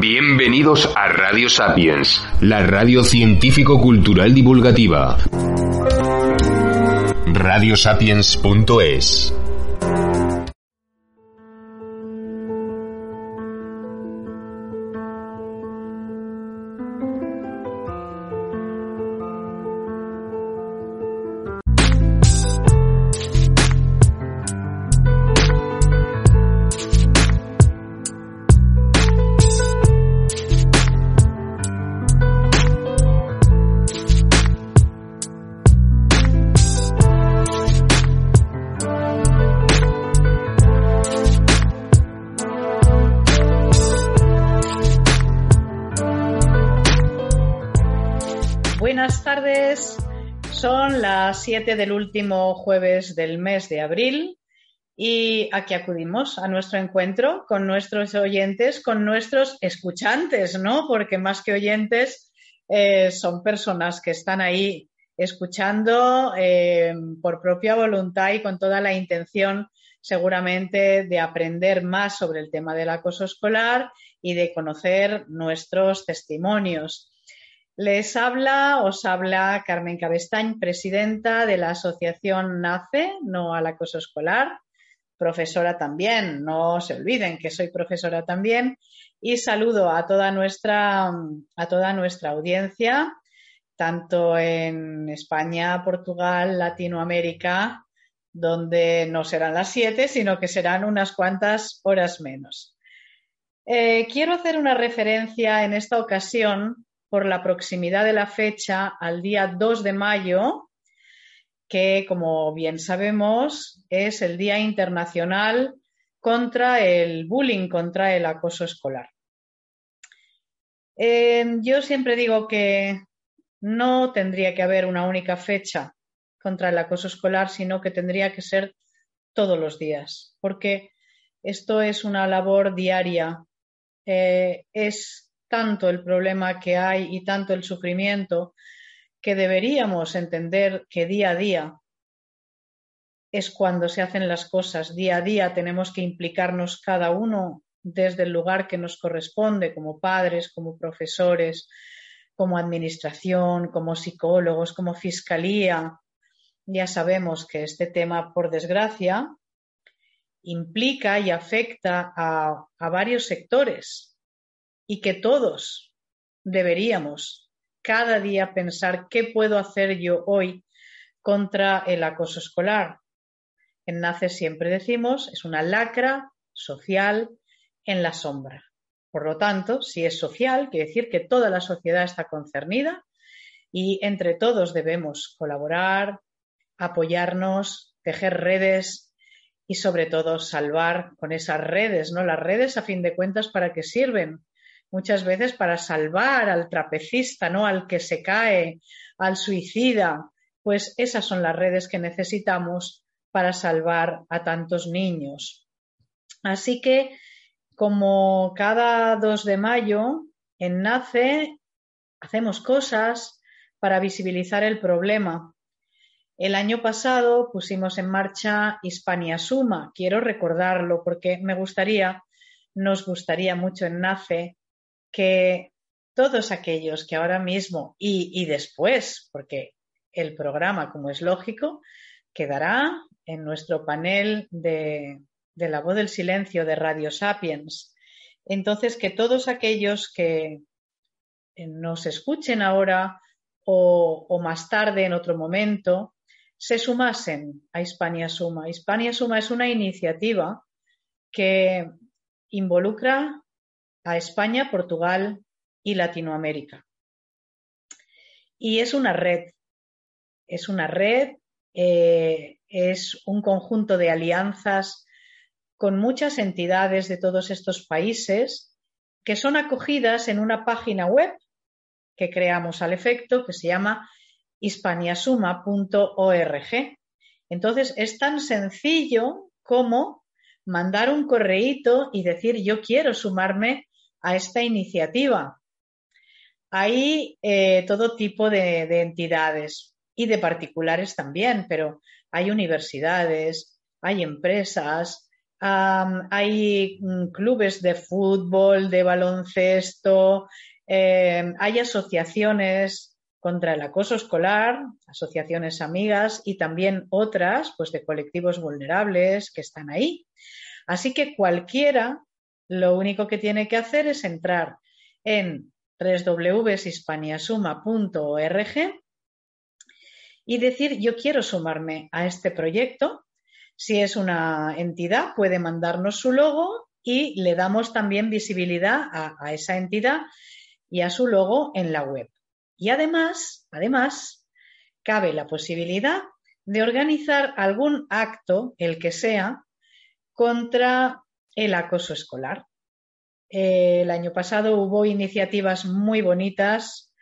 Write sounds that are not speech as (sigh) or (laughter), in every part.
Bienvenidos a Radio Sapiens, la radio científico-cultural divulgativa. Radiosapiens.es del último jueves del mes de abril y aquí acudimos a nuestro encuentro con nuestros oyentes, con nuestros escuchantes, ¿no? Porque más que oyentes eh, son personas que están ahí escuchando eh, por propia voluntad y con toda la intención seguramente de aprender más sobre el tema del acoso escolar y de conocer nuestros testimonios. Les habla, os habla Carmen Cabestañ, presidenta de la asociación NACE, no al acoso escolar, profesora también, no se olviden que soy profesora también, y saludo a toda nuestra, a toda nuestra audiencia, tanto en España, Portugal, Latinoamérica, donde no serán las siete, sino que serán unas cuantas horas menos. Eh, quiero hacer una referencia en esta ocasión por la proximidad de la fecha al día 2 de mayo, que como bien sabemos es el Día Internacional contra el bullying, contra el acoso escolar. Eh, yo siempre digo que no tendría que haber una única fecha contra el acoso escolar, sino que tendría que ser todos los días, porque esto es una labor diaria, eh, es tanto el problema que hay y tanto el sufrimiento que deberíamos entender que día a día es cuando se hacen las cosas. Día a día tenemos que implicarnos cada uno desde el lugar que nos corresponde, como padres, como profesores, como administración, como psicólogos, como fiscalía. Ya sabemos que este tema, por desgracia, implica y afecta a, a varios sectores y que todos deberíamos cada día pensar qué puedo hacer yo hoy contra el acoso escolar. En NACE siempre decimos, es una lacra social en la sombra. Por lo tanto, si es social, quiere decir que toda la sociedad está concernida y entre todos debemos colaborar, apoyarnos, tejer redes y sobre todo salvar con esas redes, ¿no? Las redes a fin de cuentas para qué sirven? Muchas veces para salvar al trapecista, ¿no? Al que se cae, al suicida. Pues esas son las redes que necesitamos para salvar a tantos niños. Así que, como cada 2 de mayo, en NACE hacemos cosas para visibilizar el problema. El año pasado pusimos en marcha Hispania Suma. Quiero recordarlo porque me gustaría, nos gustaría mucho en NACE que todos aquellos que ahora mismo y, después, porque el programa, como es lógico, quedará en nuestro panel de, la voz del silencio de Radio Sapiens. Entonces, que todos aquellos que nos escuchen ahora o, o, más tarde, en otro momento, se sumasen a Hispania Suma. Hispania Suma es una iniciativa que involucra a España, Portugal y Latinoamérica. Y es una red, es una red, eh, es un conjunto de alianzas con muchas entidades de todos estos países que son acogidas en una página web que creamos al efecto que se llama hispaniasuma.org. Entonces es tan sencillo como mandar un correíto y decir yo quiero sumarme a esta iniciativa. Hay eh, todo tipo de, entidades y de particulares también, pero hay universidades, hay empresas, hay mm, clubes de fútbol, de baloncesto, eh, hay asociaciones contra el acoso escolar, asociaciones amigas y también otras, pues de colectivos vulnerables que están ahí. Así que cualquiera lo único que tiene que hacer es entrar en www.hispaniasuma.org y decir yo quiero sumarme a este proyecto. Si es una entidad, puede mandarnos su logo y le damos también visibilidad a, a esa entidad y a su logo en la web. Y además, además, cabe la posibilidad de organizar algún acto, el que sea, contra el acoso escolar. Eh, el año pasado hubo iniciativas muy bonitas,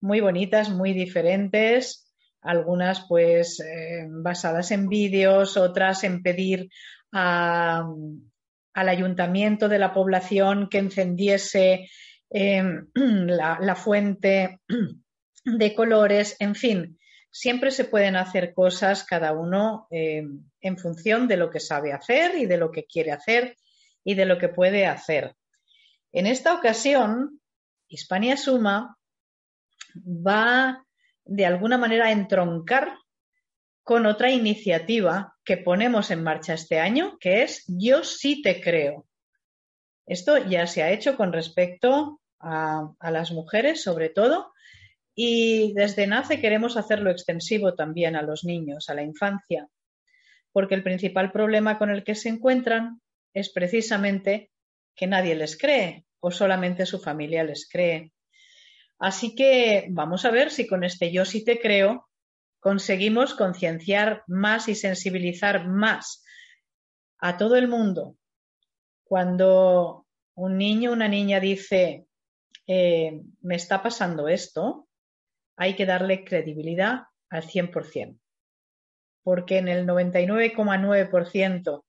muy bonitas, muy diferentes, algunas pues eh, basadas en vídeos, otras en pedir al ayuntamiento de la población que encendiese em, (clears throat) la, fuente (clears throat) de colores, en fin, siempre se pueden hacer cosas cada uno em, en función de lo que sabe hacer y de lo que quiere hacer y de lo que puede hacer. En esta ocasión, Hispania Suma va de alguna manera a entroncar con otra iniciativa que ponemos en marcha este año, que es Yo sí te creo. Esto ya se ha hecho con respecto a, a las mujeres, sobre todo, y desde NACE queremos hacerlo extensivo también a los niños, a la infancia, porque el principal problema con el que se encuentran es precisamente que nadie les cree o solamente su familia les cree. Así que vamos a ver si con este yo sí te creo conseguimos concienciar más y sensibilizar más a todo el mundo. Cuando un niño o una niña dice, eh, me está pasando esto, hay que darle credibilidad al 100%, porque en el 99,9%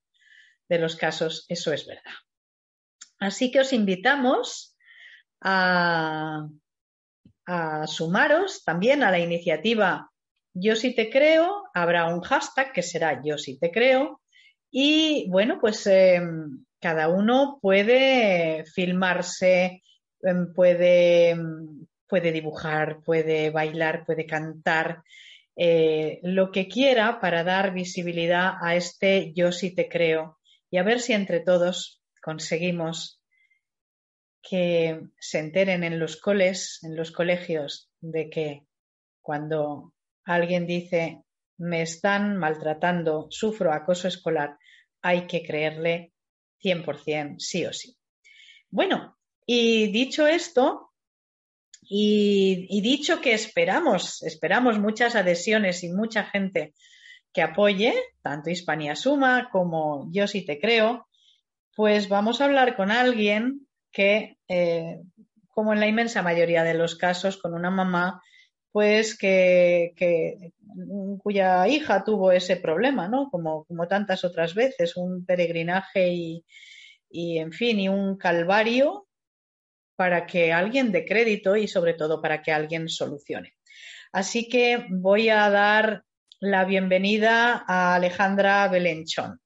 de los casos eso es verdad. Así que os invitamos a, sumaros también a la iniciativa Yo sí te creo. Habrá un hashtag que será Yo sí te creo. Y bueno, pues em, cada uno puede filmarse, em, puede, puede dibujar, puede bailar, puede cantar, eh, lo que quiera para dar visibilidad a este Yo sí te creo y a ver si entre todos conseguimos que se enteren en los coles, en los colegios, de que cuando alguien dice me están maltratando, sufro acoso escolar, hay que creerle 100% sí o sí. Bueno, y dicho esto, y, y, dicho que esperamos, esperamos muchas adhesiones y mucha gente que apoye, tanto Hispania Suma como Yo sí te creo, pues vamos a hablar con alguien que, eh, como en la inmensa mayoría de los casos, con una mamá, pues que, cuya hija tuvo ese problema, ¿no? Como, como tantas otras veces, un peregrinaje y, en fin, y un calvario para que alguien dé crédito y sobre todo para que alguien solucione. Así que voy a dar la bienvenida a Alejandra Belenchón.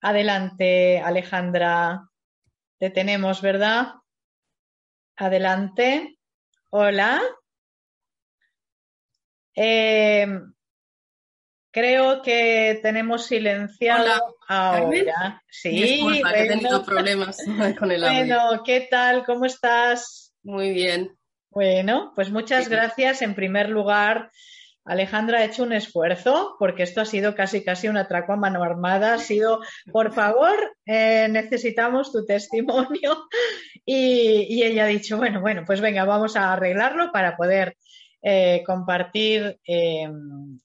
Adelante, Alejandra. Te tenemos, ¿verdad? Adelante. Hola. Eh, creo que tenemos silenciado ahora. Sí, he tenido problemas (laughs) (laughs) con el audio. Bueno, ¿qué tal? ¿Cómo estás? Muy bien. Bueno, pues muchas gracias en primer lugar Alejandra ha hecho un esfuerzo porque esto ha sido casi casi un atraco a mano armada. Ha sido, por favor, eh, necesitamos tu testimonio. Y, ella ha dicho, bueno, bueno, pues venga, vamos a arreglarlo para poder eh, compartir eh,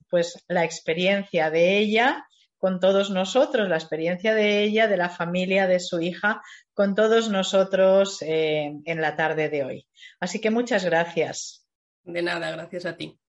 pues la experiencia de ella con todos nosotros, la experiencia de ella, de la familia, de su hija, con todos nosotros en la tarde de hoy. Así que muchas gracias. De nada, gracias a ti.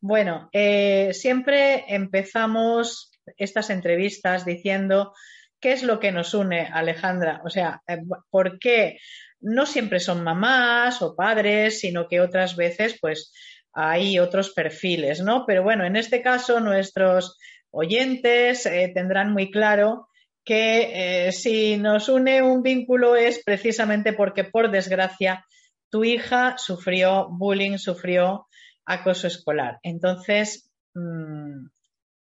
Bueno, eh, siempre empezamos estas entrevistas diciendo qué es lo que nos une, Alejandra. O sea, eh, ¿por qué no siempre son mamás o padres, sino que otras veces, pues, hay otros perfiles, ¿no? Pero bueno, en este caso, nuestros oyentes eh, tendrán muy claro que si nos une un vínculo es precisamente porque, por desgracia, tu hija sufrió bullying, sufrió acoso escolar. Entonces, mm,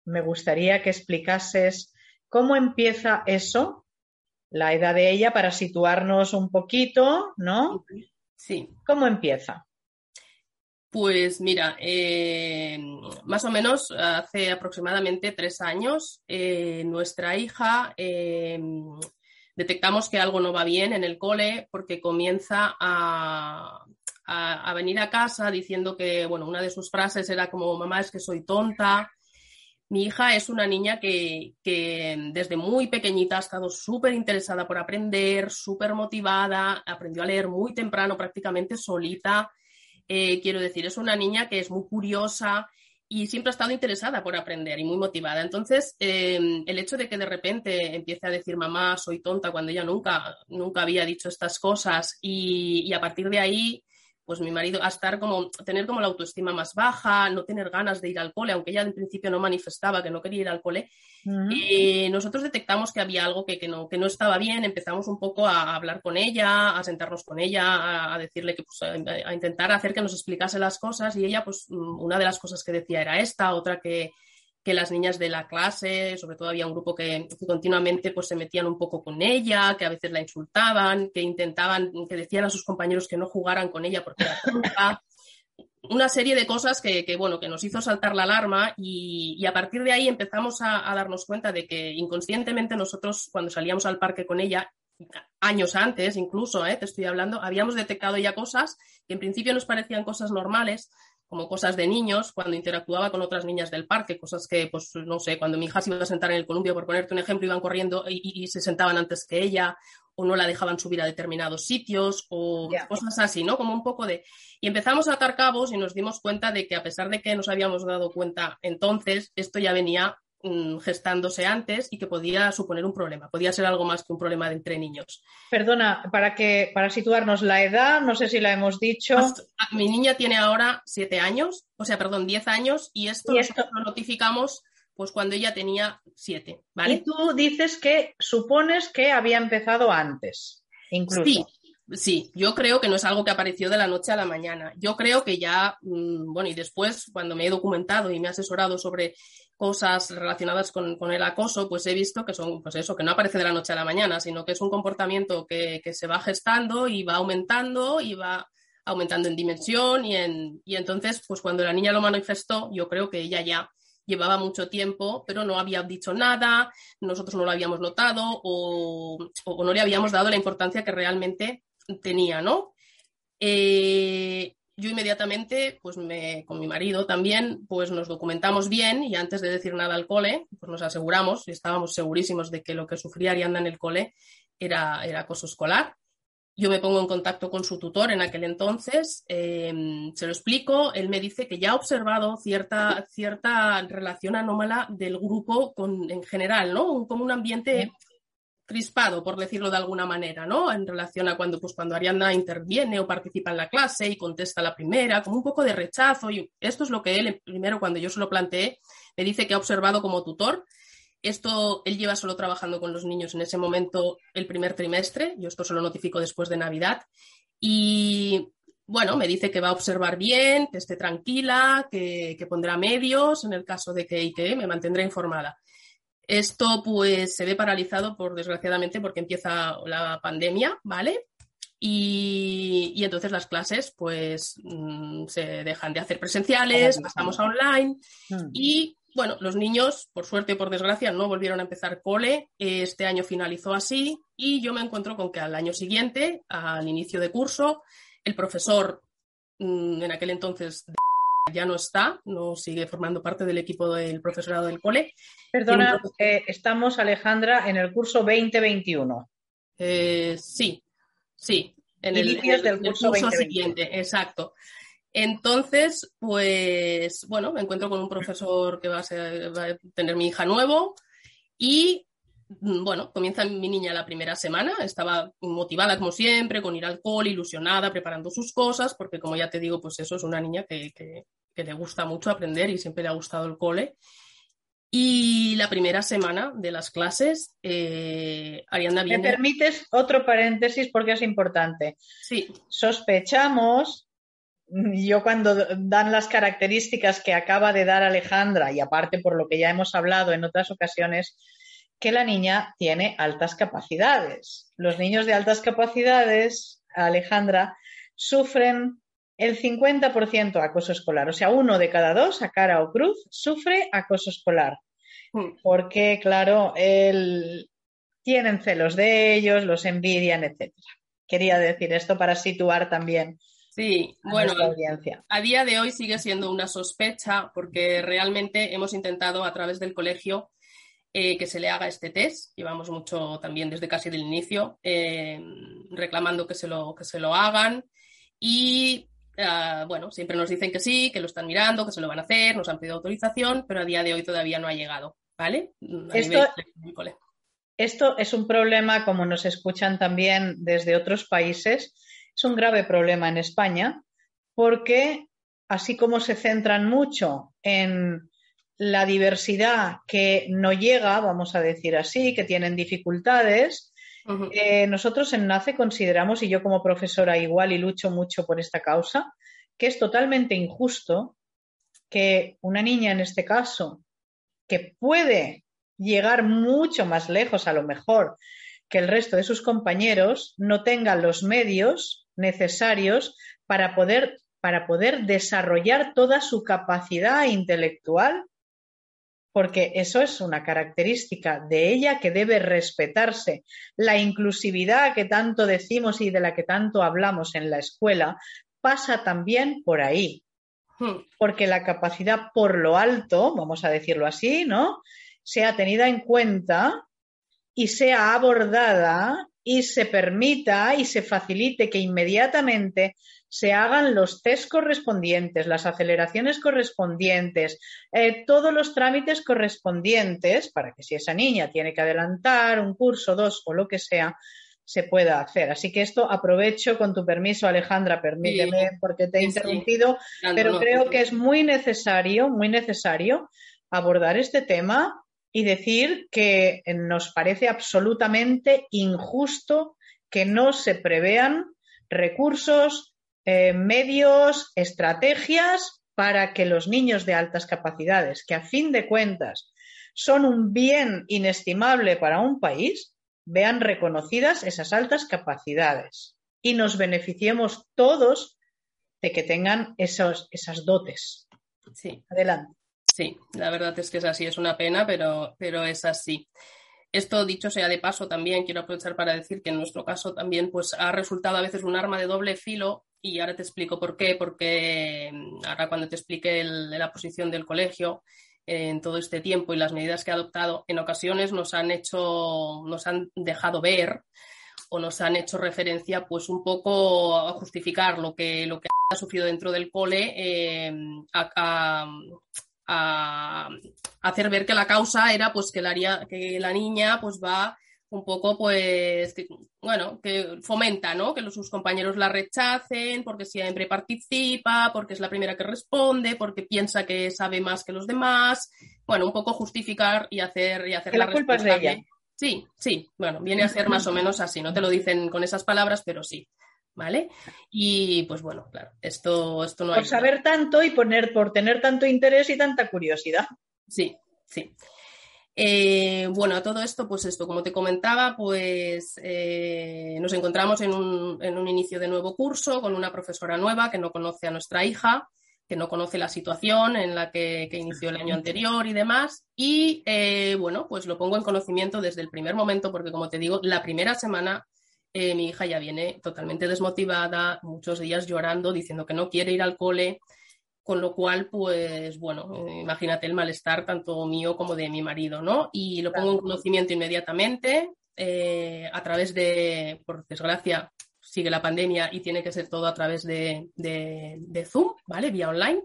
me gustaría que explicases cómo empieza eso, la edad de ella, para situarnos un poquito, ¿no? Sí. ¿Cómo empieza? Pues mira, eh, más o menos hace aproximadamente tres años, eh, nuestra hija eh, detectamos que algo no va bien en el cole porque comienza a, a, venir a casa diciendo que, bueno, una de sus frases era como, mamá, es que soy tonta. Mi hija es una niña que, desde muy pequeñita ha estado súper interesada por aprender, súper motivada, aprendió a leer muy temprano, prácticamente solita. Eh, quiero decir, es una niña que es muy curiosa y siempre ha estado interesada por aprender y muy motivada. Entonces, eh, el hecho de que de repente empiece a decir mamá, soy tonta, cuando ella nunca, nunca había dicho estas cosas y a partir de ahí pues mi marido a estar como, tener como la autoestima más baja, no tener ganas de ir al cole, aunque ella en principio no manifestaba que no quería ir al cole, y nosotros detectamos que había algo que, no, que no estaba bien, empezamos un poco a hablar con ella, a sentarnos con ella, a, decirle que, pues, a, intentar hacer que nos explicase las cosas, y ella, pues, mm, una de las cosas que decía era esta, otra que, que las niñas de la clase, sobre todo había un grupo que, continuamente pues, se metían un poco con ella, que a veces la insultaban, que intentaban, que decían a sus compañeros que no jugaran con ella porque era tonta. Una serie de cosas que, bueno, que nos hizo saltar la alarma y, a partir de ahí empezamos a, darnos cuenta de que inconscientemente nosotros cuando salíamos al parque con ella, años antes incluso, ¿eh? te estoy hablando, habíamos detectado ya cosas que en principio nos parecían cosas normales, como cosas de niños, cuando interactuaba con otras niñas del parque, cosas que, pues, no sé, cuando mi hija se iba a sentar en el columpio, por ponerte un ejemplo, iban corriendo y, se sentaban antes que ella, o no la dejaban subir a determinados sitios, o cosas así, ¿no? Como un poco de... Y empezamos a atar cabos y nos dimos cuenta de que a pesar de que nos habíamos dado cuenta entonces, esto ya venía gestándose antes y que podía suponer un problema. Podía ser algo más que un problema de entre niños. Perdona, para que para situarnos la edad, no sé si la hemos dicho. Mi niña tiene ahora siete años, o sea, perdón, diez años, y esto, lo notificamos pues cuando ella tenía siete, ¿vale? Y tú dices que supones que había empezado antes, incluso. Sí, Sí, yo creo que no es algo que apareció de la noche a la mañana. Yo creo que ya, mm, bueno, y después, cuando me he documentado y me he asesorado sobre cosas relacionadas con, el acoso, pues he visto que son, pues eso, que no aparece de la noche a la mañana, sino que es un comportamiento que, se va gestando y va aumentando y va aumentando en dimensión y en, y entonces, pues cuando la niña lo manifestó, yo creo que ella ya llevaba mucho tiempo, pero no había dicho nada, nosotros no lo habíamos notado o, o no le habíamos dado la importancia que realmente tenía, ¿no? Eh, yo inmediatamente, pues me, con mi marido también, pues nos documentamos bien y antes de decir nada al cole, pues nos aseguramos y estábamos segurísimos de que lo que sufría Arianda en el cole era, era acoso escolar. Yo me pongo en contacto con su tutor en aquel entonces, em, se lo explico, él me dice que ya ha observado cierta, cierta relación anómala del grupo con, en general, ¿no? como un ambiente crispado, por decirlo de alguna manera, ¿no? En relación a cuando, pues, cuando Ariadna interviene o participa en la clase y contesta la primera, como un poco de rechazo. Y esto es lo que él, primero, cuando yo se lo planteé, me dice que ha observado como tutor. Esto él lleva solo trabajando con los niños en ese momento el primer trimestre. Yo esto se lo notifico después de Navidad. Y bueno, me dice que va a observar bien, que esté tranquila, que, que pondrá medios en el caso de que y que me mantendrá informada. Esto pues se ve paralizado por desgraciadamente porque empieza la pandemia, ¿vale? Y, entonces las clases pues mm, se dejan de hacer presenciales, pasamos a online mm. y bueno, los niños, por suerte o por desgracia, no volvieron a empezar cole. Este año finalizó así y yo me encuentro con que al año siguiente, al inicio de curso, el profesor mm, en aquel entonces ya no está, no sigue formando parte del equipo del profesorado del cole. Perdona, eh, estamos, Alejandra, en el curso 2021. Eh, sí, sí, en el, del curso, siguiente, exacto. Entonces, pues bueno, me encuentro con un profesor que va a, va a tener mi hija nuevo y Mm, bueno, comienza mi niña la primera semana, estaba motivada como siempre, con ir al cole, ilusionada, preparando sus cosas, porque como ya te digo, pues eso es una niña que, le gusta mucho aprender y siempre le ha gustado el cole. Y la primera semana de las clases, eh, Arianda viene... ¿Me permites otro paréntesis porque es importante? Sí. Sospechamos, yo cuando dan las características que acaba de dar Alejandra, y aparte por lo que ya hemos hablado en otras ocasiones, que la niña tiene altas capacidades. Los niños de altas capacidades, Alejandra, sufren el 50% acoso escolar. O sea, uno de cada dos, a cara o cruz, sufre acoso escolar. Hmm. Porque, claro, tienen celos de ellos, los envidian, etc. Quería decir esto para situar también Sí, bueno, a día de hoy sigue siendo una sospecha porque realmente hemos intentado a través del colegio eh, que se le haga este test. Llevamos mucho también desde casi del inicio eh, reclamando que se, lo, que se lo hagan y ah, bueno, siempre nos dicen que sí, que lo están mirando, que se lo van a hacer, nos han pedido autorización, pero a día de hoy todavía no ha llegado, ¿vale? esto, esto es un problema, como nos escuchan también desde otros países, es un grave problema en España porque así como se centran mucho en la diversidad que no llega, vamos a decir así, que tienen dificultades. Eh, nosotros en NACE consideramos, y yo como profesora igual y lucho mucho por esta causa, que es totalmente injusto que una niña en este caso, que puede llegar mucho más lejos a lo mejor que el resto de sus compañeros, no tenga los medios necesarios para poder, para poder desarrollar toda su capacidad intelectual porque eso es una característica de ella que debe respetarse. La inclusividad que tanto decimos y de la que tanto hablamos en la escuela pasa también por ahí, hmm. porque la capacidad por lo alto, vamos a decirlo así, ¿no? Sea tenida en cuenta y sea abordada y se permita y se facilite que inmediatamente se hagan los test correspondientes, las aceleraciones correspondientes, eh, todos los trámites correspondientes para que si esa niña tiene que adelantar un curso, dos o lo que sea, se pueda hacer. Así que esto aprovecho con tu permiso, Alejandra, permíteme porque te he interrumpido, pero creo que es muy necesario, muy necesario abordar este tema y decir que nos parece absolutamente injusto que no se prevean recursos, eh, medios, estrategias para que los niños de altas capacidades, que a fin de cuentas son un bien inestimable para un país, vean reconocidas esas altas capacidades y nos beneficiemos todos de que tengan esos, esas dotes. Sí. Adelante. Sí, la verdad es que es así, es una pena, pero, pero es así. Esto, dicho sea de paso, también quiero aprovechar para decir que en nuestro caso también pues, ha resultado a veces un arma de doble filo y ahora te explico por qué, porque mm, ahora cuando te explique la posición del colegio eh, en todo este tiempo y las medidas que ha adoptado, en ocasiones nos han hecho, nos han dejado ver o nos han hecho referencia pues un poco a justificar lo que, lo que ha sufrido dentro del cole eh, a, hacer ver que la causa era pues que la, que la niña pues va un poco, pues, bueno, que fomenta, ¿no? Que los, sus compañeros la rechacen porque siempre participa, porque es la primera que responde, porque piensa que sabe más que los demás. Bueno, un poco justificar y hacer, y hacer que la, culpa es de ella. Sí, sí, bueno, viene a ser más o menos así. No te lo dicen con esas palabras, pero sí. ¿Vale? Y pues bueno, claro, esto, esto no hay. Por saber tanto y poner, por tener tanto interés y tanta curiosidad. Sí, sí. Eh, bueno, a todo esto, pues esto, como te comentaba, pues eh, nos encontramos en un, en un, inicio de nuevo curso con una profesora nueva que no conoce a nuestra hija, que no conoce la situación en la que, inició el año anterior y demás. Y eh, bueno, pues lo pongo en conocimiento desde el primer momento, porque como te digo, la primera semana mi hija ya viene totalmente desmotivada, muchos días llorando, diciendo que no quiere ir al cole con lo cual, pues bueno, imagínate el malestar tanto mío como de mi marido, ¿no? Y lo pongo en conocimiento inmediatamente eh, a través de, por desgracia, sigue la pandemia y tiene que ser todo a través de, de Zoom, ¿vale? Vía online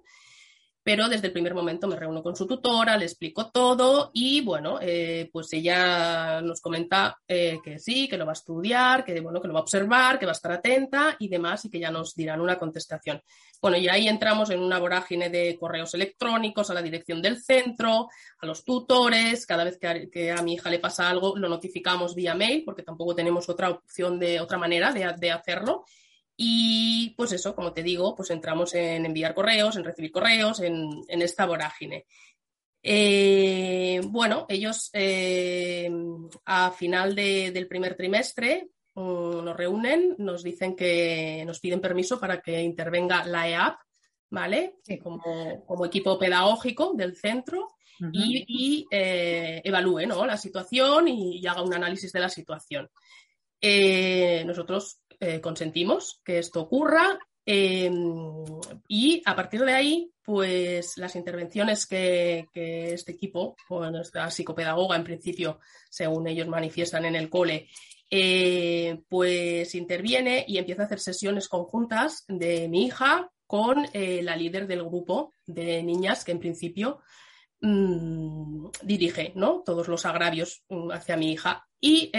pero desde el primer momento me reúno con su tutora, le explico todo y bueno, eh, pues ella nos comenta eh, que sí, que lo va a estudiar, que bueno, que lo va a observar, que va a estar atenta y demás y que ya nos dirán una contestación. Bueno, y ahí entramos en una vorágine de correos electrónicos a la dirección del centro, a los tutores, cada vez que a, mi hija le pasa algo lo notificamos vía mail porque tampoco tenemos otra opción de otra manera de, de hacerlo y pues eso, como te digo, pues entramos en enviar correos, en recibir correos, en, esta vorágine. Eh, bueno, ellos eh, a final del primer trimestre mm, nos reúnen, nos dicen que nos piden permiso para que intervenga la EAP, ¿vale? Como, equipo pedagógico del centro y, eh, evalúe la situación y, haga un análisis de la situación. nosotros eh, consentimos que esto ocurra em, y a partir de ahí, pues las intervenciones que, este equipo, o nuestra psicopedagoga en principio, según ellos manifiestan en el cole, eh, pues interviene y empieza a hacer sesiones conjuntas de mi hija con eh, la líder del grupo de niñas que en principio mm, dirige ¿no? todos los agravios mm, hacia mi hija. Y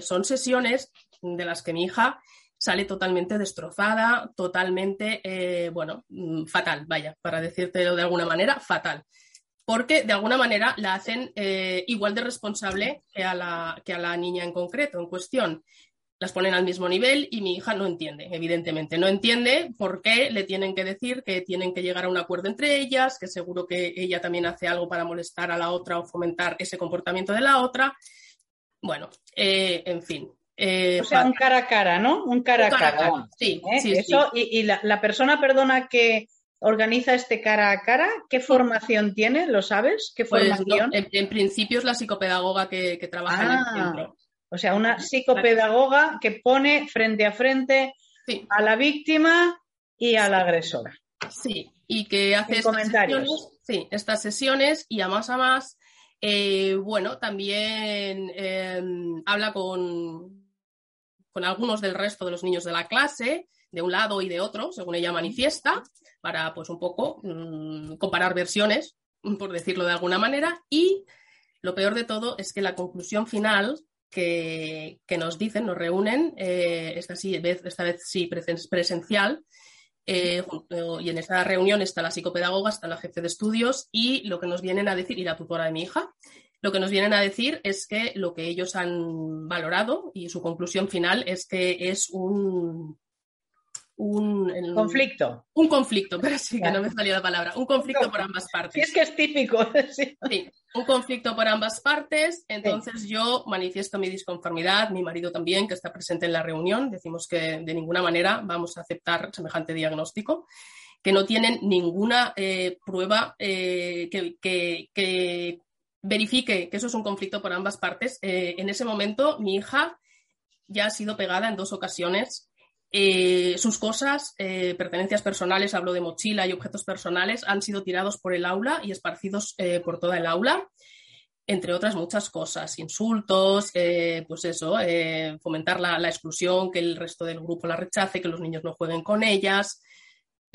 son sesiones de las que mi hija sale totalmente destrozada, totalmente, eh, bueno, mm, fatal, vaya, para decírtelo de alguna manera, fatal. Porque de alguna manera la hacen eh, igual de responsable que a, la, que a la niña en concreto, en cuestión. Las ponen al mismo nivel y mi hija no entiende, evidentemente. No entiende por qué le tienen que decir que tienen que llegar a un acuerdo entre ellas, que seguro que ella también hace algo para molestar a la otra o fomentar ese comportamiento de la otra. Bueno, eh, en fin, eh, o sea, un cara a cara, ¿no? Un cara a cara. Sí, ¿Eh? sí, Eso, Y, la, persona, perdona, que organiza este cara a cara, ¿qué formación tiene? ¿Lo sabes? ¿Qué pues formación? en, principio es la psicopedagoga que, trabaja en el ah, centro. O sea, una psicopedagoga que pone frente a frente a la víctima y a la agresora. Sí, y que hace estas sesiones, sí, estas sesiones y a más a más, eh, bueno, también em, habla con, con algunos del resto de los niños de la clase, de un lado y de otro, según ella manifiesta, para pues un poco mm, comparar versiones, por decirlo de alguna manera, y lo peor de todo es que la conclusión final que, nos dicen, nos reúnen, eh, esta, vez, esta vez sí presencial, eh, y en esta reunión está la psicopedagoga, está la jefe de estudios y lo que nos vienen a decir, y la tutora de mi hija, lo que nos vienen a decir es que lo que ellos han valorado y su conclusión final es que es un, un conflicto. Un conflicto, (laughs) pero sí que no me salió la palabra. Un conflicto por ambas partes. Sí, es que es típico. (laughs) Sí. un conflicto por ambas partes. Entonces yo manifiesto mi disconformidad, mi marido también, que está presente en la reunión. Decimos que de ninguna manera vamos a aceptar semejante diagnóstico que no tienen ninguna eh, prueba eh, que, verifique que eso es un conflicto por ambas partes. Eh, en ese momento, mi hija ya ha sido pegada en dos ocasiones. Eh, sus cosas, eh, pertenencias personales, hablo de mochila y objetos personales, han sido tirados por el aula y esparcidos por toda el aula, entre otras muchas cosas, insultos, pues eso, fomentar la, la, exclusión, que el resto del grupo la rechace, que los niños no jueguen con ellas,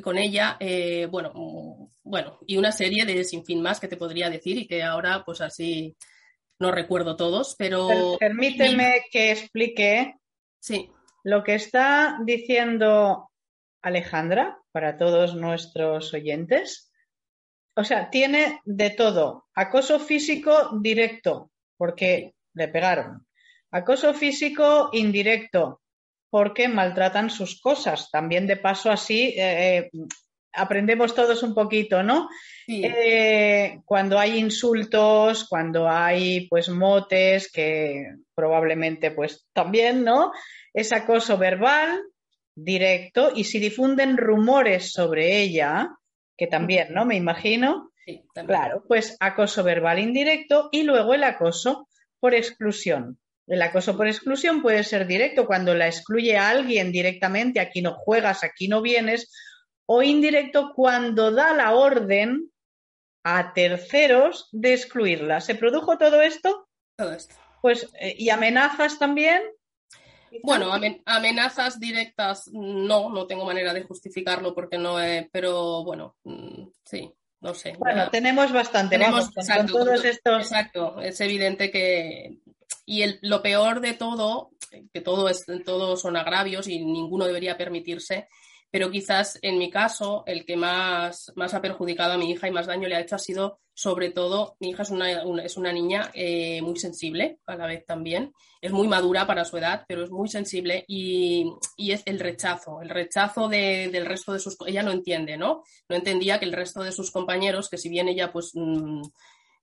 con ella, eh, bueno, bueno, y una serie de sinfín más que te podría decir y que ahora pues así no recuerdo todos, pero... Permíteme que explique sí. lo que está diciendo Alejandra para todos nuestros oyentes. O sea, tiene de todo. Acoso físico directo, porque le pegaron. Acoso físico indirecto, porque maltratan sus cosas. También de paso así eh, eh, aprendemos todos un poquito, ¿no? Eh, cuando hay insultos, cuando hay pues motes, que probablemente pues también, ¿no? Es acoso verbal directo y si difunden rumores sobre ella, que también, ¿no? Me imagino. claro, pues acoso verbal indirecto y luego el acoso por exclusión. El acoso por exclusión puede ser directo cuando la excluye a alguien directamente, aquí no juegas, aquí no vienes, o indirecto cuando da la orden a terceros de excluirla. ¿Se produjo todo esto? Todo esto. Pues, eh, ¿y amenazas también? Bueno, amenazas directas no, no tengo manera de justificarlo porque no, he, pero bueno, mm, sí, no sé. Bueno, tenemos bastante, tenemos, exacto, todos estos. Exacto, es evidente que. Y el, lo peor de todo, que todo, es, son agravios y ninguno debería permitirse, pero quizás en mi caso el que más, más ha perjudicado a mi hija y más daño le ha hecho ha sido sobre todo, mi hija es una, es una niña eh, muy sensible a la vez también, es muy madura para su edad, pero es muy sensible y, y es el rechazo, el rechazo de, del resto de sus... Ella no entiende, ¿no? No entendía que el resto de sus compañeros, que si bien ella pues... Mm,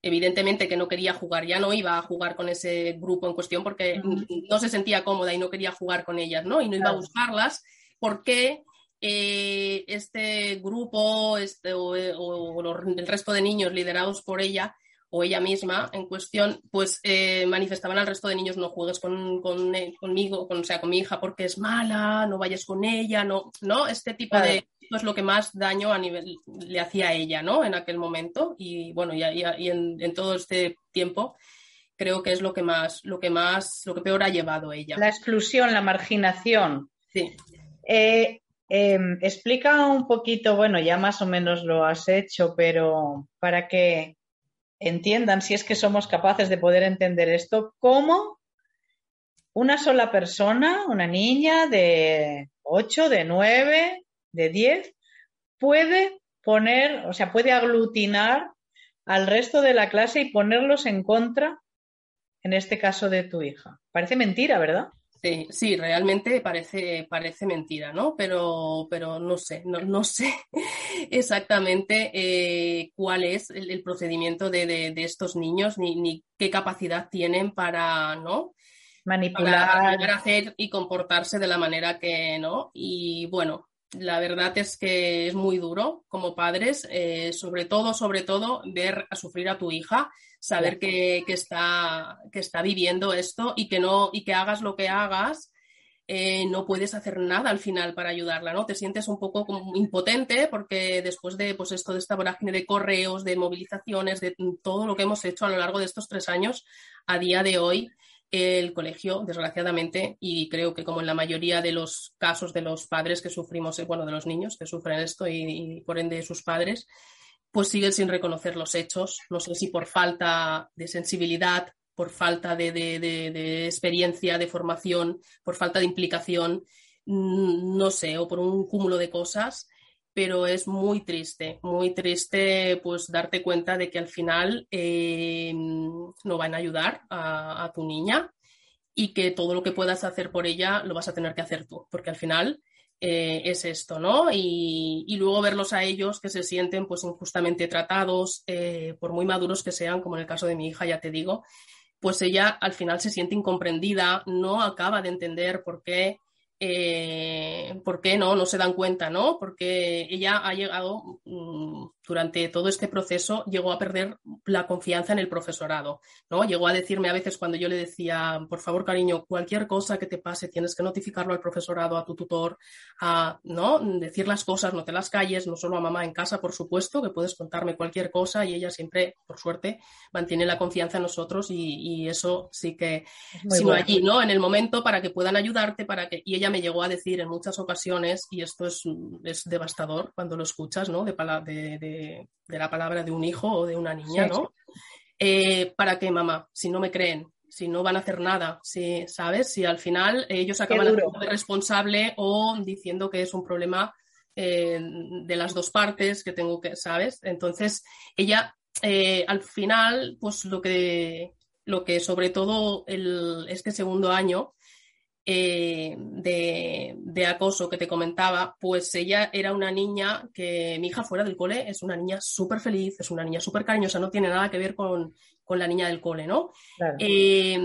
evidentemente que no quería jugar, ya no iba a jugar con ese grupo en cuestión porque no se sentía cómoda y no quería jugar con ellas, ¿no? Y no iba a buscarlas. Porque eh, este grupo este, o, el resto de niños liderados por ella o ella misma en cuestión, pues eh, manifestaban al resto de niños no juegues con, eh, conmigo, con, o sea, con mi hija porque es mala, no vayas con ella, no, no, este tipo de es lo que más daño a nivel le hacía a ella, ¿no? En aquel momento y bueno, y, en, todo este tiempo creo que es lo que más, lo que más, lo que peor ha llevado ella. La exclusión, la marginación. Sí. Em, explica un poquito, bueno, ya más o menos lo has hecho, pero para que entiendan, si es que somos capaces de poder entender esto, cómo una sola persona, una niña de 8, de 9, de 10, puede poner, o sea, puede aglutinar al resto de la clase y ponerlos en contra, en este caso de tu hija. Parece mentira, ¿verdad? Sí, sí, realmente parece, parece mentira, ¿no? Pero, pero no sé, no, no sé (laughs) exactamente eh, cuál es el, procedimiento de, de, estos niños ni, ni, qué capacidad tienen para, ¿no? Manipular. Para hacer y comportarse de la manera que, ¿no? Y bueno, la verdad es que es muy duro como padres, eh, sobre todo, sobre todo, ver a sufrir a tu hija, saber que, está, que está viviendo esto y que no, y que hagas lo que hagas, eh, no puedes hacer nada al final para ayudarla, ¿no? Te sientes un poco como impotente porque después de pues esto de esta vorágine de correos, de movilizaciones, de todo lo que hemos hecho a lo largo de estos tres años, a día de hoy el colegio, desgraciadamente, y creo que como en la mayoría de los casos de los padres que sufrimos, eh, bueno, de los niños que sufren esto y, por ende sus padres, pues siguen sin reconocer los hechos. No sé si por falta de sensibilidad, por falta de, experiencia, de formación, por falta de implicación, mm, no sé, o por un cúmulo de cosas, pero es muy triste, muy triste pues darte cuenta de que al final eh, no van a ayudar a, tu niña y que todo lo que puedas hacer por ella lo vas a tener que hacer tú, porque al final eh, es esto, ¿no? Y, luego verlos a ellos que se sienten pues injustamente tratados, eh, por muy maduros que sean, como en el caso de mi hija, ya te digo, pues ella al final se siente incomprendida, no acaba de entender por qué eh, ¿por qué no? No se dan cuenta, ¿no? Porque ella ha llegado, mm, durante todo este proceso, llegó a perder la confianza en el profesorado, ¿no? Llegó a decirme a veces cuando yo le decía, por favor, cariño, cualquier cosa que te pase, tienes que notificarlo al profesorado, a tu tutor, a, ¿no? Decir las cosas, no te las calles, no solo a mamá en casa, por supuesto, que puedes contarme cualquier cosa y ella siempre, por suerte, mantiene la confianza en nosotros y, eso sí que, sino allí, ¿no? En el momento para que puedan ayudarte, para que, y ella me llegó a decir en muchas ocasiones, y esto es, es devastador cuando lo escuchas, ¿no? De, de, de, la palabra de un hijo o de una niña, ¿no? Eh, ¿Para qué, mamá? Si no me creen, si no van a hacer nada, si, ¿sabes? Si al final ellos acaban siendo responsable o diciendo que es un problema eh, de las dos partes que tengo que, ¿sabes? Entonces, ella eh, al final, pues lo que, lo que sobre todo el, este segundo año eh, de, acoso que te comentaba, pues ella era una niña que mi hija fuera del cole es una niña súper feliz, es una niña súper cariñosa, no tiene nada que ver con, la niña del cole, ¿no? Eh,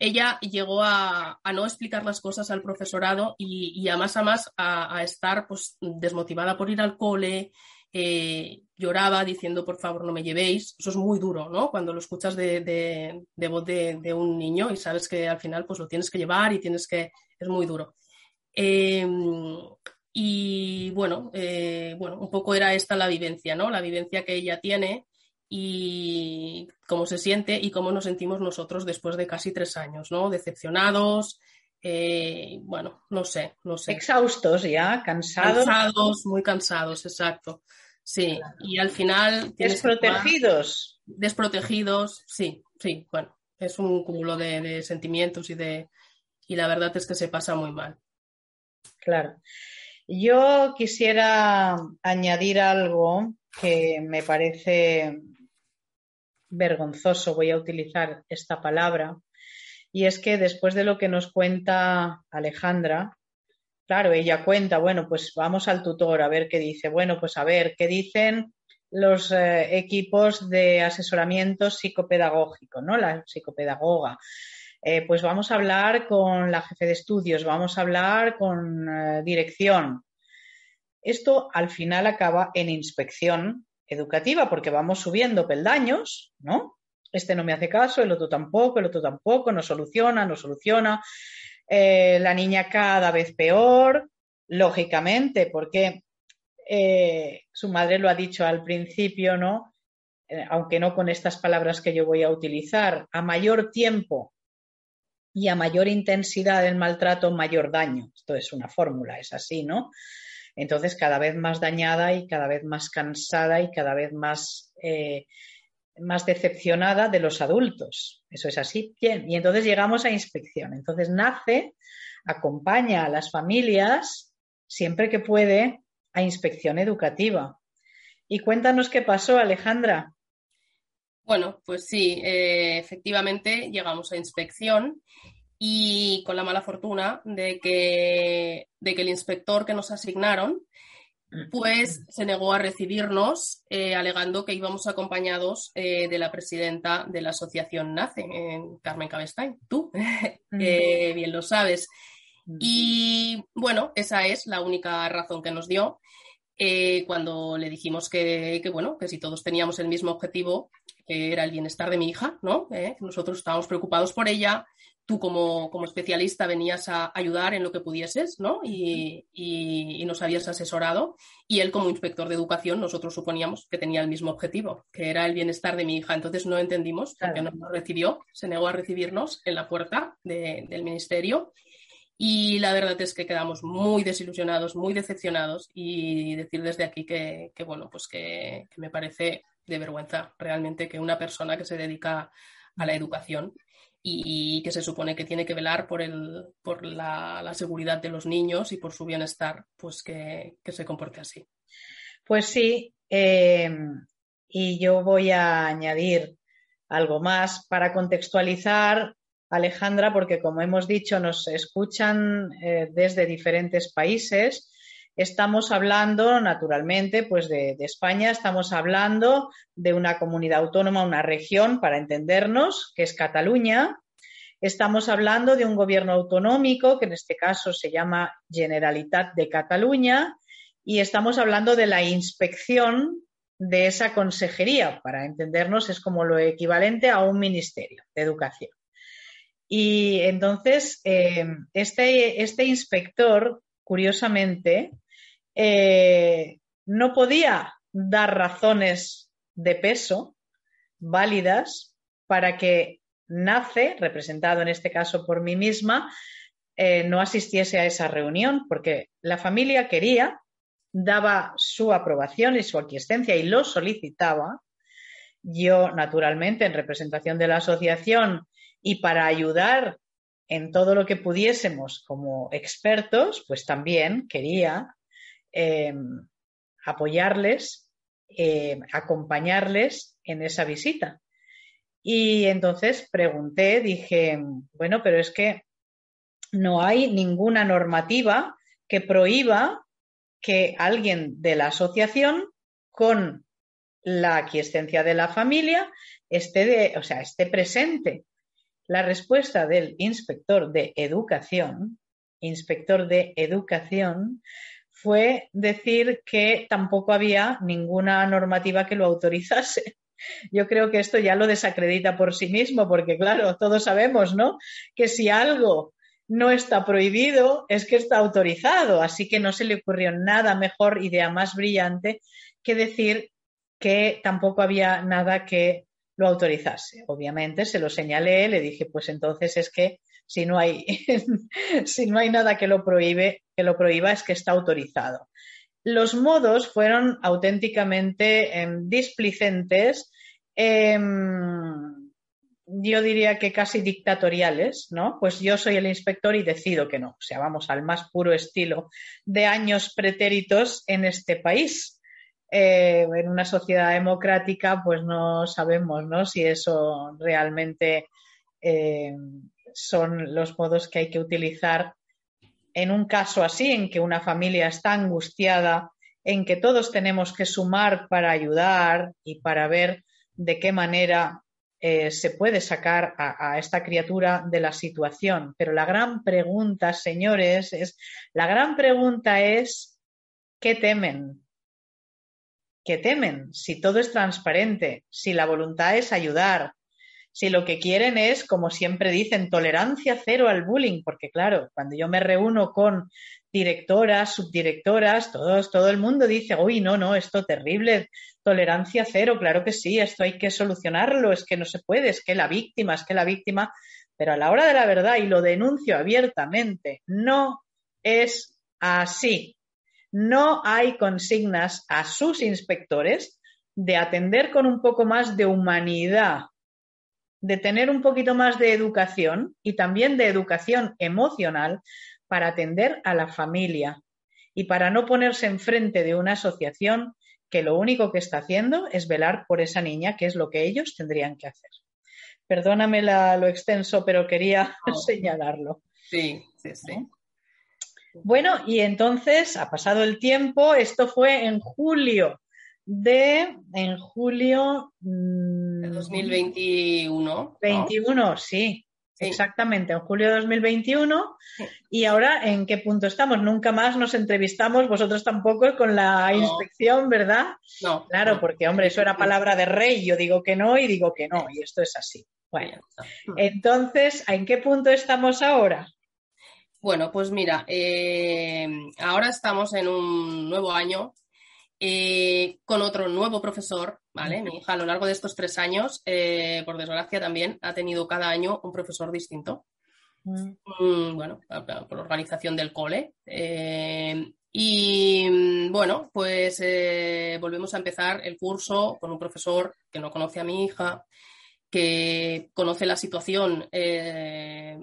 ella llegó a, no explicar las cosas al profesorado y, a más a más a, estar pues, desmotivada por ir al cole, eh, lloraba diciendo por favor no me llevéis. Eso es muy duro, ¿no? Cuando lo escuchas de, voz de, un niño y sabes que al final pues lo tienes que llevar y tienes que... es muy duro. Em, y bueno, eh, bueno, un poco era esta la vivencia, ¿no? La vivencia que ella tiene y cómo se siente y cómo nos sentimos nosotros después de casi tres años, ¿no? Decepcionados, eh, bueno, no sé, no sé. Exhaustos ya, cansados. Cansados, muy cansados, exacto. Sí, y al final... Desprotegidos. Desprotegidos, sí, sí, bueno, es un cúmulo de, sentimientos y de... Y la verdad es que se pasa muy mal. Claro. Yo quisiera añadir algo que me parece vergonzoso, voy a utilizar esta palabra, y es que después de lo que nos cuenta Alejandra, claro, ella cuenta, bueno, pues vamos al tutor a ver qué dice, bueno, pues a ver qué dicen los eh, equipos de asesoramiento psicopedagógico, ¿no? La psicopedagoga. Eh, pues vamos a hablar con la jefe de estudios, vamos a hablar con eh, dirección. Esto al final acaba en inspección educativa porque vamos subiendo peldaños, ¿no? Este no me hace caso, el otro tampoco, el otro tampoco, no soluciona, no soluciona. Eh, la niña cada vez peor, lógicamente, porque eh, su madre lo ha dicho al principio, ¿no? Eh, aunque no con estas palabras que yo voy a utilizar, a mayor tiempo y a mayor intensidad del maltrato, mayor daño. Esto es una fórmula, es así, ¿no? Entonces, cada vez más dañada y cada vez más cansada y cada vez más, más decepcionada de los adultos. Eso es así. Bien, y entonces llegamos a inspección. Entonces, nace, acompaña a las familias siempre que puede a inspección educativa. Y cuéntanos qué pasó, Alejandra. Bueno, pues sí, eh, efectivamente llegamos a inspección y con la mala fortuna de que, de que el inspector que nos asignaron pues se negó a recibirnos eh, alegando que íbamos acompañados eh, de la presidenta de la asociación NACE, Carmen Cabestein. Tú (laughs) eh, bien lo sabes. Y bueno, esa es la única razón que nos dio cuando le dijimos que, que, bueno, que si todos teníamos el mismo objetivo, que era el bienestar de mi hija, ¿no? nosotros estábamos preocupados por ella, tú como, especialista venías a ayudar en lo que pudieses, ¿no? Y, nos habías asesorado. Y él como inspector de educación, nosotros suponíamos que tenía el mismo objetivo, que era el bienestar de mi hija. Entonces no entendimos porque no nos recibió, se negó a recibirnos en la puerta del ministerio. Y la verdad es que quedamos muy desilusionados, muy decepcionados y decir desde aquí que, bueno, pues que me parece de vergüenza realmente que una persona que se dedica a la educación y que se supone que tiene que velar por, el, por la, seguridad de los niños y por su bienestar, pues que, se comporte así. Pues sí, eh, y yo voy a añadir algo más para contextualizar, Alejandra, porque como hemos dicho, nos escuchan eh, desde diferentes países. Estamos hablando, naturalmente, pues de, España, estamos hablando de una comunidad autónoma, una región, para entendernos, que es Cataluña. Estamos hablando de un gobierno autonómico, que en este caso se llama Generalitat de Cataluña, y estamos hablando de la inspección de esa consejería. Para entendernos, es como lo equivalente a un ministerio de educación. Y entonces, eh, este, este inspector, curiosamente, eh, no podía dar razones de peso válidas para que NACE, representado en este caso por mí misma, eh, no asistiese a esa reunión, porque la familia quería, daba su aprobación y su aquiescencia y lo solicitaba. Yo, naturalmente, en representación de la asociación y para ayudar en todo lo que pudiésemos como expertos, pues también quería eh, apoyarles, eh, acompañarles en esa visita. Y entonces pregunté, dije, bueno, pero es que no hay ninguna normativa que prohíba que alguien de la asociación con la aquiescencia de la familia esté, de, o sea, esté presente. La respuesta del inspector de educación, inspector de educación, fue decir que tampoco había ninguna normativa que lo autorizase. Yo creo que esto ya lo desacredita por sí mismo, porque claro, todos sabemos, ¿no? Que si algo no está prohibido, es que está autorizado. Así que no se le ocurrió nada mejor, idea más brillante, que decir que tampoco había nada que lo autorizase. Obviamente se lo señalé, le dije, pues entonces es que si no hay, (laughs) si no hay nada que lo prohíbe, que lo prohíba, es que está autorizado. Los modos fueron auténticamente em, displicentes, em, yo diría que casi dictatoriales, ¿no? Pues yo soy el inspector y decido que no. O sea, vamos al más puro estilo de años pretéritos en este país. Eh, en una sociedad democrática, pues no sabemos ¿no? si eso realmente eh, son los modos que hay que utilizar en un caso así, en que una familia está angustiada, en que todos tenemos que sumar para ayudar y para ver de qué manera eh, se puede sacar a, a, esta criatura de la situación. Pero la gran pregunta, señores, es, la gran pregunta es, ¿qué temen? que temen, si todo es transparente, si la voluntad es ayudar, si lo que quieren es, como siempre dicen, tolerancia cero al bullying, porque claro, cuando yo me reúno con directoras, subdirectoras, todos, todo el mundo dice, uy, no, no, esto terrible, tolerancia cero, claro que sí, esto hay que solucionarlo, es que no se puede, es que la víctima, es que la víctima, pero a la hora de la verdad, y lo denuncio abiertamente, no es así. No hay consignas a sus inspectores de atender con un poco más de humanidad, de tener un poquito más de educación y también de educación emocional para atender a la familia y para no ponerse enfrente de una asociación que lo único que está haciendo es velar por esa niña, que es lo que ellos tendrían que hacer. Perdóname lo extenso, pero quería (laughs) señalarlo. Sí, sí, sí. Bueno, y entonces ha pasado el tiempo, esto fue en julio de, en julio... Mm, de 2021. 21, sí, Exactamente, en julio de 2021. Y ahora, ¿en qué punto estamos? Nunca más nos entrevistamos, vosotros tampoco, con la inspección, ¿verdad? No. Claro, porque, hombre, eso era palabra de rey. Yo digo que no y digo que no, y esto es así. Bueno, entonces, ¿en qué punto estamos ahora? Bueno, pues mira, eh, ahora estamos en un nuevo año eh, con otro nuevo profesor, ¿vale? Mi hija a lo largo de estos tres años, eh, por desgracia también, ha tenido cada año un profesor distinto. Mm. Mm, bueno, por organización del cole. y mm, bueno, pues volvemos a empezar el curso con un profesor que no conoce a mi hija, que conoce la situación eh,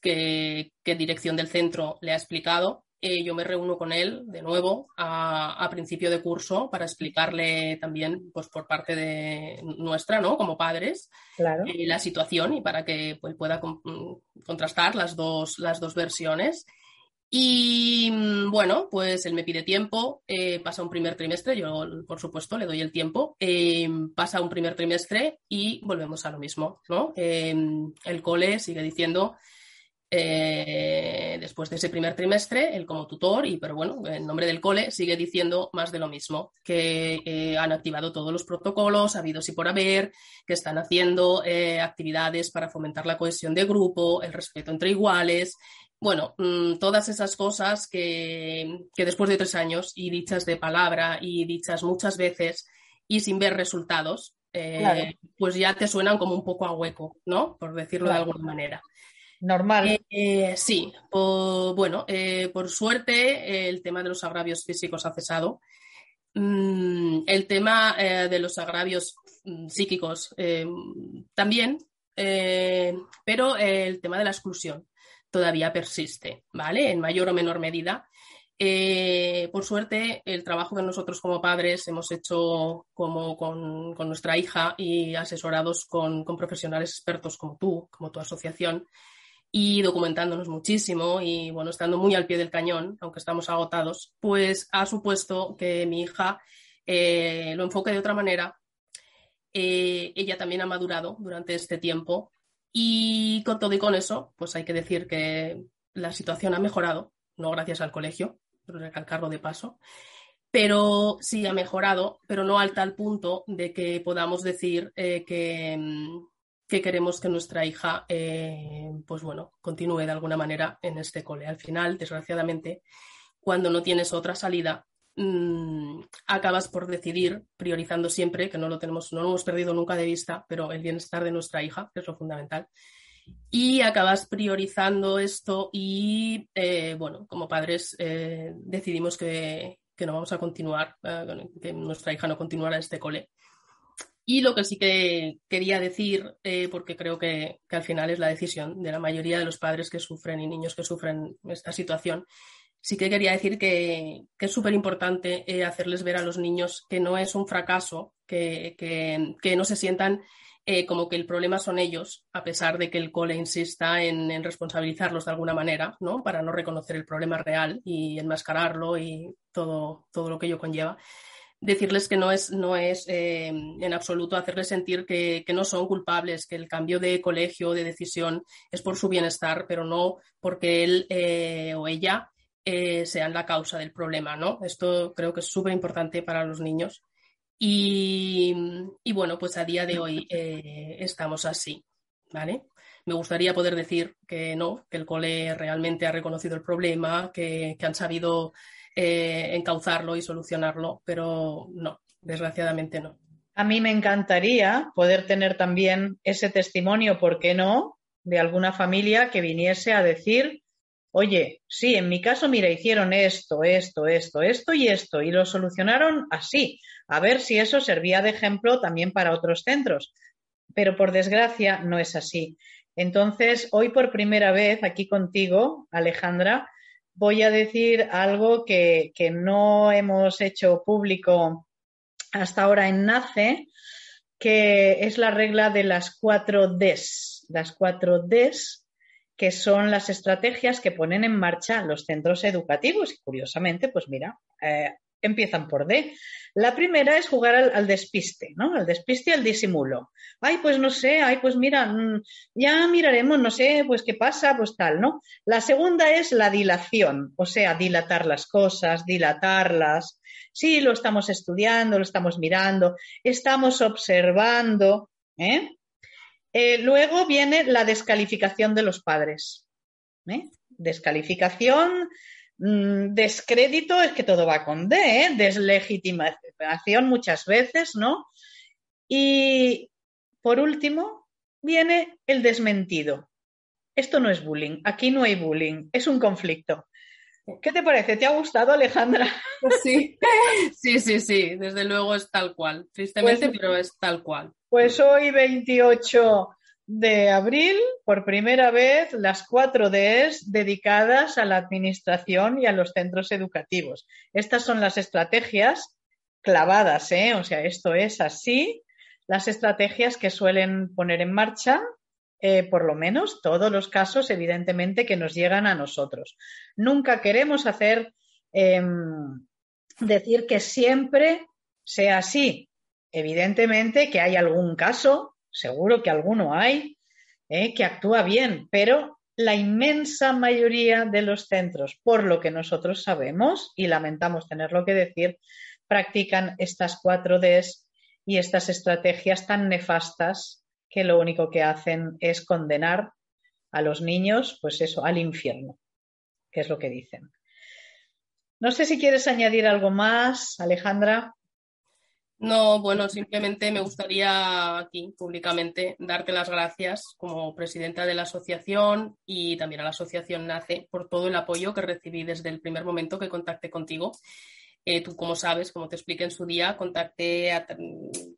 que, dirección del centro le ha explicado. Eh, yo me reúno con él de nuevo a, principio de curso para explicarle también, pues por parte de nuestra, ¿no? Como padres, eh, la situación y para que pues, pueda contrastar las dos, las dos versiones. Y mm, bueno, pues él me pide tiempo, eh, pasa un primer trimestre, yo por supuesto le doy el tiempo, eh, pasa un primer trimestre y volvemos a lo mismo, ¿no? Eh, el cole sigue diciendo, después de ese primer trimestre, él como tutor, y pero bueno, en nombre del cole sigue diciendo más de lo mismo, que han activado todos los protocolos, habidos y por haber, que están haciendo actividades para fomentar la cohesión de grupo, el respeto entre iguales, bueno, mm, todas esas cosas que, después de tres años y dichas de palabra y dichas muchas veces y sin ver resultados, eh, pues ya te suenan como un poco a hueco, ¿no? Por decirlo de alguna manera. Normal. Eh, eh, sí, bueno, por suerte el tema de los agravios físicos ha cesado. Mm, el tema de los agravios mm, psíquicos también, pero el tema de la exclusión todavía persiste, ¿vale? En mayor o menor medida. Eh, por suerte, el trabajo que nosotros como padres hemos hecho como con, nuestra hija y asesorados con, profesionales expertos como tú, como tu asociación, y documentándonos muchísimo y bueno, estando muy al pie del cañón, aunque estamos agotados, pues ha supuesto que mi hija eh, lo enfoque de otra manera. Eh, ella también ha madurado durante este tiempo y con todo y con eso, pues hay que decir que la situación ha mejorado, no gracias al colegio, pero recalcarlo de paso, pero sí ha mejorado, pero no al tal punto de que podamos decir eh, que, mm, que queremos que nuestra hija, eh, pues bueno, continúe de alguna manera en este cole. Al final, desgraciadamente, cuando no tienes otra salida, mmm, acabas por decidir, priorizando siempre, que no lo tenemos, no lo hemos perdido nunca de vista, pero el bienestar de nuestra hija, que es lo fundamental. Y acabas priorizando esto y, eh, bueno, como padres eh, decidimos que, que, no vamos a continuar, que nuestra hija no continuará en este cole. Y lo que sí que quería decir, eh, porque creo que, al final es la decisión de la mayoría de los padres que sufren y niños que sufren esta situación, sí que quería decir que, es súper importante eh, hacerles ver a los niños que no es un fracaso, que, que no se sientan eh, como que el problema son ellos, a pesar de que el cole insista en, en, responsabilizarlos de alguna manera, ¿no? Para no reconocer el problema real y enmascararlo y todo, todo lo que ello conlleva decirles que no es, no es eh, en absoluto hacerles sentir que, que, no son culpables, que el cambio de colegio, de decisión, es por su bienestar, pero no porque él eh, o ella eh, sean la causa del problema, ¿no? Esto creo que es súper importante para los niños. Y, y, bueno, pues a día de hoy eh, estamos así, ¿vale? Me gustaría poder decir que no, que el cole realmente ha reconocido el problema, que, que han sabido eh, encauzarlo y solucionarlo, pero no, desgraciadamente no. A mí me encantaría poder tener también ese testimonio, ¿por qué no?, de alguna familia que viniese a decir, oye, sí, en mi caso, mira, hicieron esto, esto, esto, esto y esto, y lo solucionaron así. A ver si eso servía de ejemplo también para otros centros. Pero por desgracia no es así. Entonces, hoy por primera vez aquí contigo, Alejandra, voy a decir algo que, que no hemos hecho público hasta ahora en NACE, que es la regla de las cuatro Ds. Las cuatro Ds que son las estrategias que ponen en marcha los centros educativos. Y curiosamente, pues mira, eh, empiezan por D. La primera es jugar al, despiste, ¿no? Al despiste y al disimulo. Ay, pues no sé, ay, pues mira, mmm, ya miraremos, no sé, pues qué pasa, pues tal, ¿no? La segunda es la dilación, o sea, dilatar las cosas, dilatarlas. Sí, lo estamos estudiando, lo estamos mirando, estamos observando, ¿eh? Eh, luego viene la descalificación de los padres. ¿eh? Descalificación Mm, descrédito es que todo va con D, ¿eh? deslegitimación muchas veces, ¿no? Y por último, viene el desmentido. Esto no es bullying, aquí no hay bullying, es un conflicto. ¿Qué te parece? ¿Te ha gustado, Alejandra? Sí, (laughs) sí, sí, sí, desde luego es tal cual. Tristemente, pues, pero es tal cual. Pues hoy, 28 de abril, por primera vez, las cuatro Ds dedicadas a la administración y a los centros educativos. Estas son las estrategias clavadas, ¿eh? o sea, esto es así, las estrategias que suelen poner en marcha, eh, por lo menos todos los casos, evidentemente, que nos llegan a nosotros. Nunca queremos hacer, eh, decir que siempre sea así. Evidentemente que hay algún caso seguro que alguno hay eh, que actúa bien, pero la inmensa mayoría de los centros, por lo que nosotros sabemos, y lamentamos tenerlo que decir, practican estas cuatro Ds y estas estrategias tan nefastas que lo único que hacen es condenar a los niños, pues eso, al infierno, que es lo que dicen. No sé si quieres añadir algo más, Alejandra. No, bueno, simplemente me gustaría aquí públicamente darte las gracias como presidenta de la asociación y también a la asociación NACE por todo el apoyo que recibí desde el primer momento que contacté contigo. Eh, tú, como sabes, como te expliqué en su día, contacté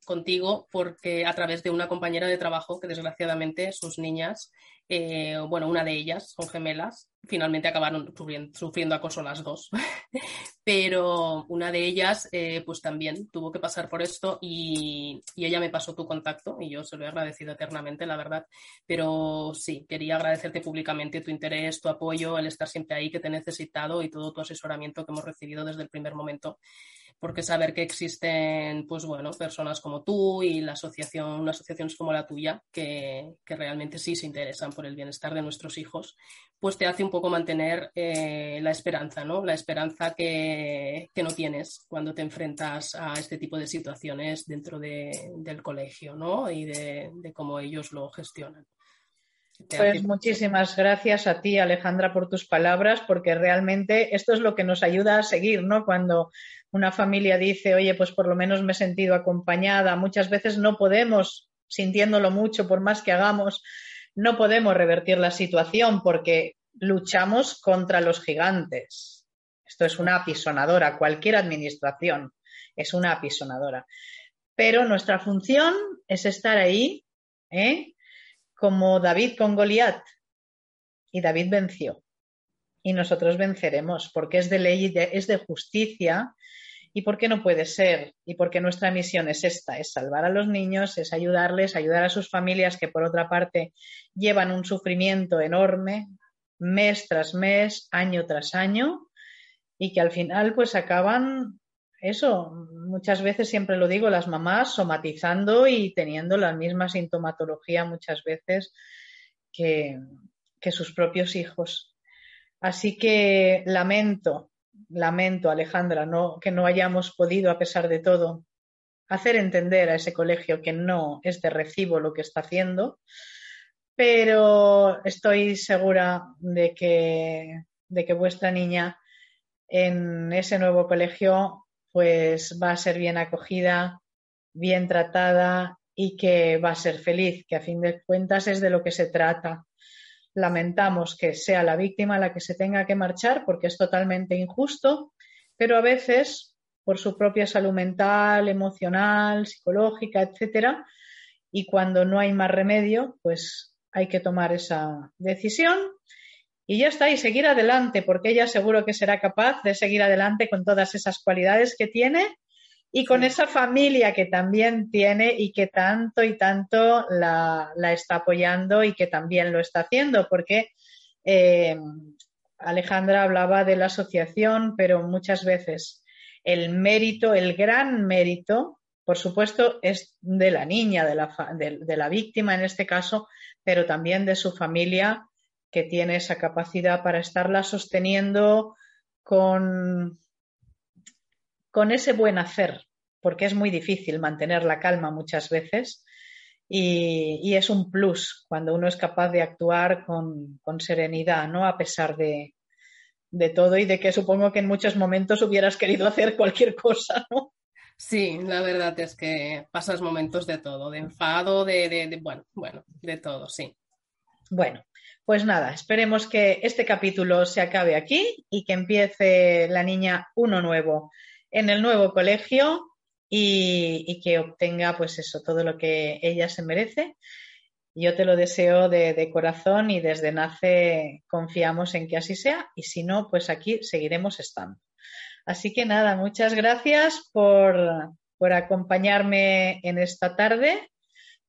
contigo porque a través de una compañera de trabajo que desgraciadamente sus niñas, eh, bueno, una de ellas son gemelas finalmente acabaron sufriendo, acoso las dos. (laughs) Pero una de ellas, eh, pues también tuvo que pasar por esto y, y, ella me pasó tu contacto y yo se lo he agradecido eternamente, la verdad. Pero sí, quería agradecerte públicamente tu interés, tu apoyo, el estar siempre ahí que te he necesitado y todo tu asesoramiento que hemos recibido desde el primer momento porque saber que existen, pues bueno, personas como tú y la asociación, asociaciones como la tuya, que, que, realmente sí se interesan por el bienestar de nuestros hijos, pues te hace un poco mantener eh, la esperanza, ¿no? La esperanza que que, no tienes cuando te enfrentas a este tipo de situaciones dentro del colegio ¿no? y de, cómo ellos lo gestionan. Pues muchísimas gracias a ti, Alejandra, por tus palabras, porque realmente esto es lo que nos ayuda a seguir, ¿no? Cuando una familia dice, oye, pues por lo menos me he sentido acompañada, muchas veces no podemos, sintiéndolo mucho, por más que hagamos, no podemos revertir la situación porque luchamos contra los gigantes. Esto es una apisonadora, cualquier administración es una apisonadora. Pero nuestra función es estar ahí, ¿eh? Como David con Goliat. Y David venció. Y nosotros venceremos, porque es de ley, es de justicia. ¿Y por qué no puede ser? Y porque nuestra misión es esta, es salvar a los niños, es ayudarles, ayudar a sus familias que por otra parte llevan un sufrimiento enorme, mes tras mes, año tras año, y que al final pues acaban eso, muchas veces siempre lo digo, las mamás somatizando y teniendo la misma sintomatología muchas veces que, sus propios hijos. Así que lamento, lamento, Alejandra, no, que no hayamos podido, a pesar de todo, hacer entender a ese colegio que no es de recibo lo que está haciendo, pero estoy segura de que, de que vuestra niña en ese nuevo colegio pues va a ser bien acogida, bien tratada y que va a ser feliz, que a fin de cuentas es de lo que se trata. Lamentamos que sea la víctima la que se tenga que marchar porque es totalmente injusto, pero a veces por su propia salud mental, emocional, psicológica, etcétera, y cuando no hay más remedio, pues hay que tomar esa decisión y ya está, y seguir adelante, porque ella seguro que será capaz de seguir adelante con todas esas cualidades que tiene y con esa familia que también tiene y que tanto y tanto la, está apoyando y que también lo está haciendo, porque eh, Alejandra hablaba de la asociación, pero muchas veces el mérito, el gran mérito, por supuesto, es de la niña, de la, de la víctima en este caso, pero también de su familia que tiene esa capacidad para estarla sosteniendo con, con ese buen hacer, porque es muy difícil mantener la calma muchas veces y, es un plus cuando uno es capaz de actuar con, serenidad, ¿no? A pesar de, de, todo y de que supongo que en muchos momentos hubieras querido hacer cualquier cosa, ¿no? Sí, la verdad es que pasas momentos de todo, de enfado, de, de bueno, bueno, de todo, sí. Bueno, pues nada, esperemos que este capítulo se acabe aquí y que empiece la niña uno nuevo en el nuevo colegio y, que obtenga pues eso, todo lo que ella se merece. Yo te lo deseo de, corazón y desde nace confiamos en que así sea y si no, pues aquí seguiremos estando. Así que nada, muchas gracias por, por acompañarme en esta tarde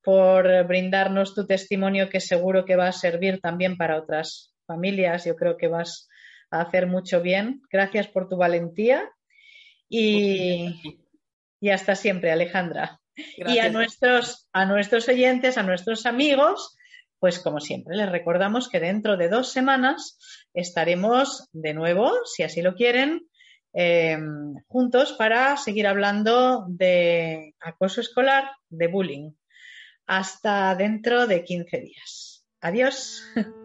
por brindarnos tu testimonio que seguro que va a servir también para otras familias. Yo creo que vas a hacer mucho bien. Gracias por tu valentía y, y hasta siempre, Alejandra. Y a nuestros, a nuestros oyentes, a nuestros amigos, pues como siempre, les recordamos que dentro de dos semanas estaremos de nuevo, si así lo quieren, eh, juntos para seguir hablando de acoso escolar, de bullying hasta dentro de 15 días. Adiós. (laughs)